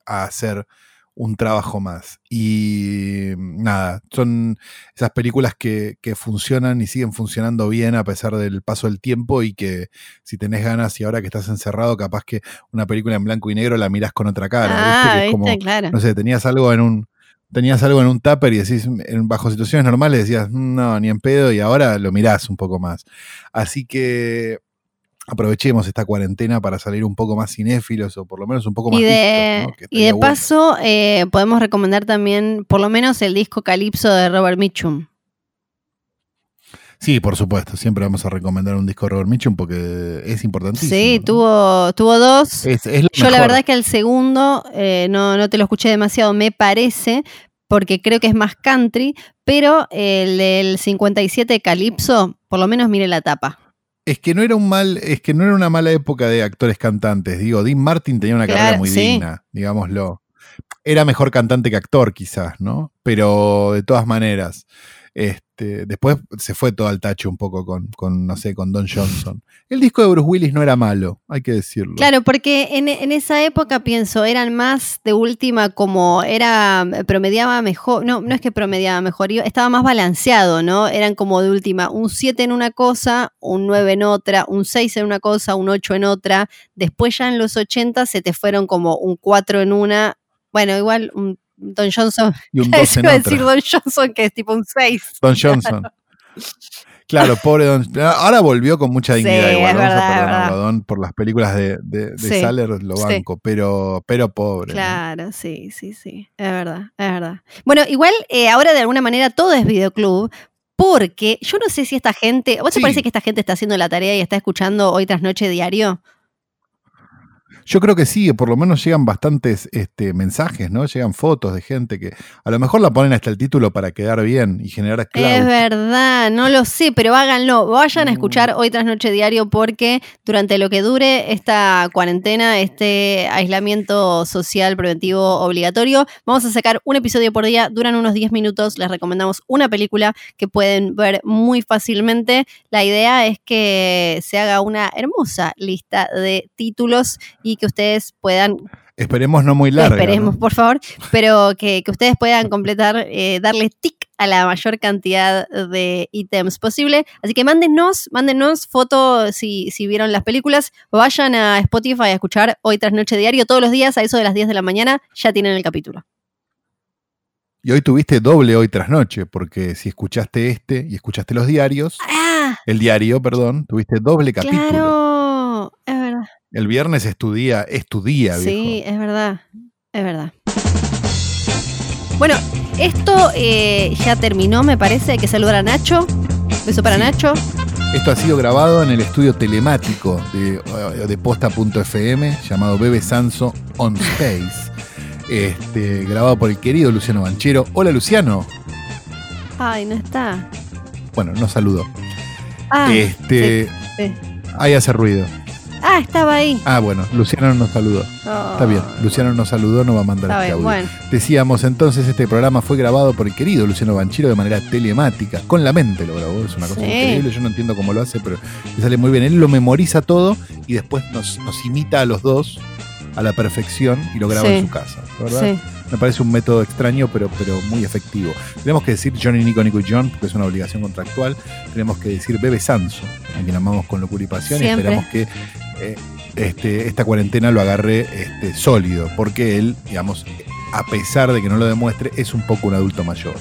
C: a hacer un trabajo más. Y nada, son esas películas que, funcionan y siguen funcionando bien a pesar del paso del tiempo y que si tenés ganas y ahora que estás encerrado, capaz que una película en blanco y negro la mirás con otra cara.
B: Ah, como,
C: No sé, tenías algo en un tenías algo en un tupper y decís, en, bajo situaciones normales decías, no, ni en pedo, y ahora lo mirás un poco más. Así que aprovechemos esta cuarentena para salir un poco más cinéfilos o por lo menos un poco más.
B: Y de, y de paso, eh, podemos recomendar también por lo menos el disco Calipso de Robert Mitchum.
C: Sí, por supuesto. Siempre vamos a recomendar un disco de Robert Mitchum porque es importantísimo.
B: Sí, tuvo, tuvo dos. Yo la verdad es que el segundo eh, no, no te lo escuché demasiado, me parece, porque creo que es más country, pero el del 57 Calypso, por lo menos mire la tapa.
C: Es que no era un mal, es que no era una mala época de actores cantantes. Digo, Dean Martin tenía una
B: Claro,
C: carrera muy
B: sí.
C: digna, digámoslo. Era mejor cantante que actor, quizás, ¿no? Pero de todas maneras. Este, después se fue todo al tacho un poco con, con, no sé, con Don Johnson. El disco de Bruce Willis no era malo, hay que decirlo.
B: Claro, porque en, en esa época pienso, eran más de última como era, promediaba mejor, no, no es que promediaba mejor, estaba más balanceado, ¿no? Eran como de última, un 7 en una cosa, un 9 en otra, un 6 en una cosa, un 8 en otra. Después ya en los 80 se te fueron como un 4 en una, bueno, igual un Don Johnson,
C: Y un 2
B: eso
C: en
B: iba a decir Don Johnson que es tipo un 6.
C: Don Johnson. Claro, pobre Don. Ahora volvió con mucha
B: Sí,
C: dignidad. igual,
B: es
C: vamos
B: verdad,
C: a perdonarlo a. Don por las películas de, de, de
B: Sí,
C: Saller, lo
B: sí.
C: banco, pero, pero pobre. ¿no?
B: Claro, sí, sí, sí, es verdad, es verdad. Bueno, igual eh, ahora de alguna manera todo es videoclub. Porque yo no sé si esta gente, ¿vos te
C: Sí.
B: parece que esta gente está haciendo la tarea y está escuchando hoy tras noche diario?
C: Yo creo que sí, por lo menos llegan bastantes este, mensajes, ¿no? Llegan fotos de gente que a lo mejor la ponen hasta el título para quedar bien y generar
B: Es
C: clout.
B: verdad, no lo sé, pero háganlo. Vayan a
C: Mm.
B: escuchar hoy tras noche diario porque durante lo que dure esta cuarentena, este aislamiento social preventivo obligatorio, vamos a sacar un episodio por día, duran unos 10 minutos, les recomendamos una película que pueden ver muy fácilmente. La idea es que se haga una hermosa lista de títulos y que ustedes puedan
C: Esperemos no muy larga.
B: Esperemos,
C: ¿no?
B: por favor, pero que, que ustedes puedan completar, eh, darle tic a la mayor cantidad de ítems posible. Así que mándenos, mándenos fotos si, si vieron las películas. Vayan a Spotify a escuchar Hoy tras Noche Diario todos los días a eso de las 10 de la mañana. Ya tienen el capítulo.
C: Y hoy tuviste doble hoy tras noche, porque si escuchaste este y escuchaste los diarios,
B: ¡Ah!
C: el diario, perdón, tuviste doble capítulo.
B: Claro.
C: El viernes es tu día, es tu día,
B: Sí,
C: viejo.
B: es verdad, es verdad. Bueno, esto eh, ya terminó, me parece. Hay que saludar a Nacho. Beso para
C: Sí.
B: Nacho.
C: Esto ha sido grabado en el estudio telemático de, eh, de posta.fm llamado Bebe Sanso On Space. Este, grabado por el querido Luciano Banchero. Hola Luciano.
B: Ay, no está.
C: Bueno, no saludó.
B: Ah,
C: este,
B: sí.
C: Ahí hace ruido.
B: Ah estaba ahí.
C: Ah, bueno, Luciano nos saludó. Está bien, Luciano nos saludó, no va a mandar
B: Está
C: este
B: bien,
C: audio.
B: bueno.
C: Decíamos entonces, este programa fue grabado por el querido Luciano Banchero de manera telemática. Con la mente lo grabó, es una cosa
B: Sí.
C: increíble. Yo no entiendo cómo lo hace, pero le sale muy bien. Él lo memoriza todo y después nos, nos imita a los dos a la perfección y lo graba
B: Sí.
C: en su casa. ¿verdad?
B: Sí.
C: Me parece un método extraño, pero, pero muy efectivo. Tenemos que decir Johnny, Nico, Nico y John, porque es una obligación contractual. Tenemos que decir Bebe Sanso, a quien amamos con locura y pasión. Y esperamos que eh, este, esta cuarentena lo agarre este, sólido, porque él, digamos, a pesar de que no lo demuestre, es un poco un adulto mayor.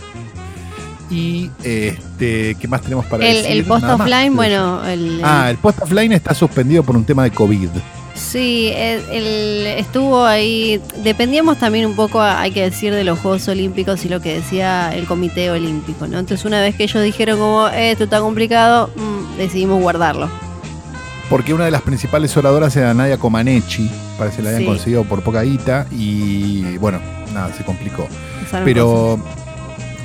C: Y este, ¿qué más tenemos para
B: El,
C: decir?
B: el post
C: Nada
B: offline, bueno, el,
C: Ah, el post offline está suspendido por un tema de COVID.
B: sí, el, el- estuvo ahí. Dependíamos también un poco, hay que decir, de los Juegos Olímpicos y lo que decía el Comité Olímpico, ¿no? Entonces, una vez que ellos dijeron como "Eh, esto está complicado, mm, decidimos guardarlo.
C: Porque una de las principales oradoras era Nadia Comaneci, parece que la habían
B: Sí.
C: conseguido por poca guita y bueno, nada, se complicó. Pero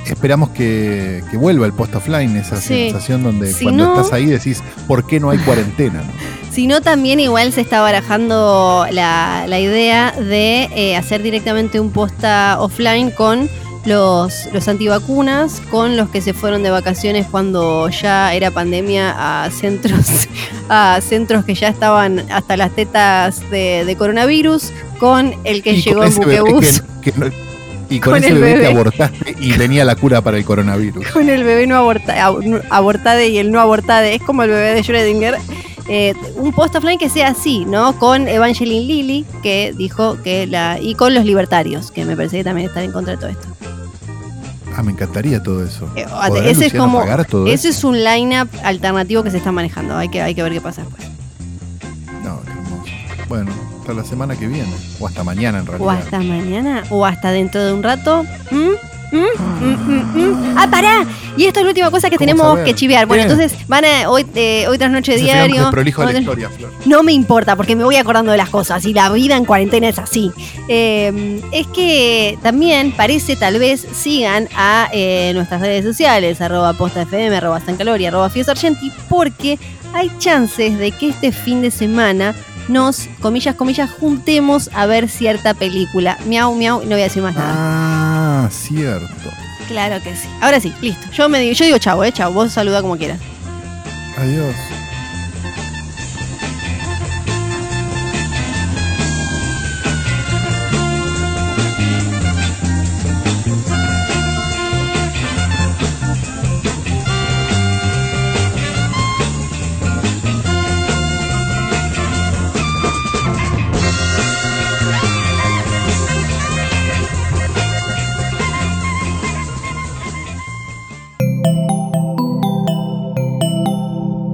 C: esperamos que, que vuelva el post offline, esa
B: Sí.
C: sensación donde
B: Si
C: cuando
B: no-
C: estás ahí decís, ¿por qué no hay cuarentena? no?
B: Si no, también igual se está barajando la, la idea de eh, hacer directamente un posta offline con los, los antivacunas, con los que se fueron de vacaciones cuando ya era pandemia a centros, a centros que ya estaban hasta las tetas de, de coronavirus, con el que
C: Y
B: llegó en buquebús,
C: que- que no- y con,
B: Con
C: ese
B: el
C: bebé, que
B: bebé.
C: abortaste y tenía la cura para el coronavirus.
B: con el bebé no aborta, ab- abortade y el no abortade, es como el bebé de Schrödinger. Eh, un post offline que sea así, ¿no? Con Evangeline Lilly, que dijo que la. y con los libertarios, que me parece que también están en contra de todo esto.
C: Ah, me encantaría todo eso.
B: Eh,
C: ¿Podrá
B: ese es como.
C: todo
B: Ese
C: eso?
B: es un line-up alternativo que se está manejando. Hay que, hay que ver qué pasa después.
C: No, qué hermoso. Bueno, hasta la semana que viene. O hasta mañana en
B: O
C: realidad.
B: hasta mañana, o hasta dentro de un rato. ¿Mm? ¿Mm? ¿Mm, mm? Ah, pará. Y esto es la última cosa que
C: ¿Cómo
B: tenemos
C: saber?
B: que chivear. Bueno, entonces van a hoy, eh, hoy tras noche
C: Ese
B: diario.
C: prolijo de la historia, Flor.
B: no me importa porque me voy acordando de las cosas y la vida en cuarentena es así. Eh, es que también parece tal vez sigan a eh, nuestras redes sociales, arroba postafm, arroba sancaloria, arroba fiesargenti, porque hay chances de que este fin de semana nos, comillas, comillas, juntemos a ver cierta película. Miau, miau, y no voy a decir más nada.
C: Ah, cierto.
B: Claro que sí. Ahora sí, listo. Yo me digo, yo digo chau, eh, chau. Vos saluda como quieras.
C: Adiós.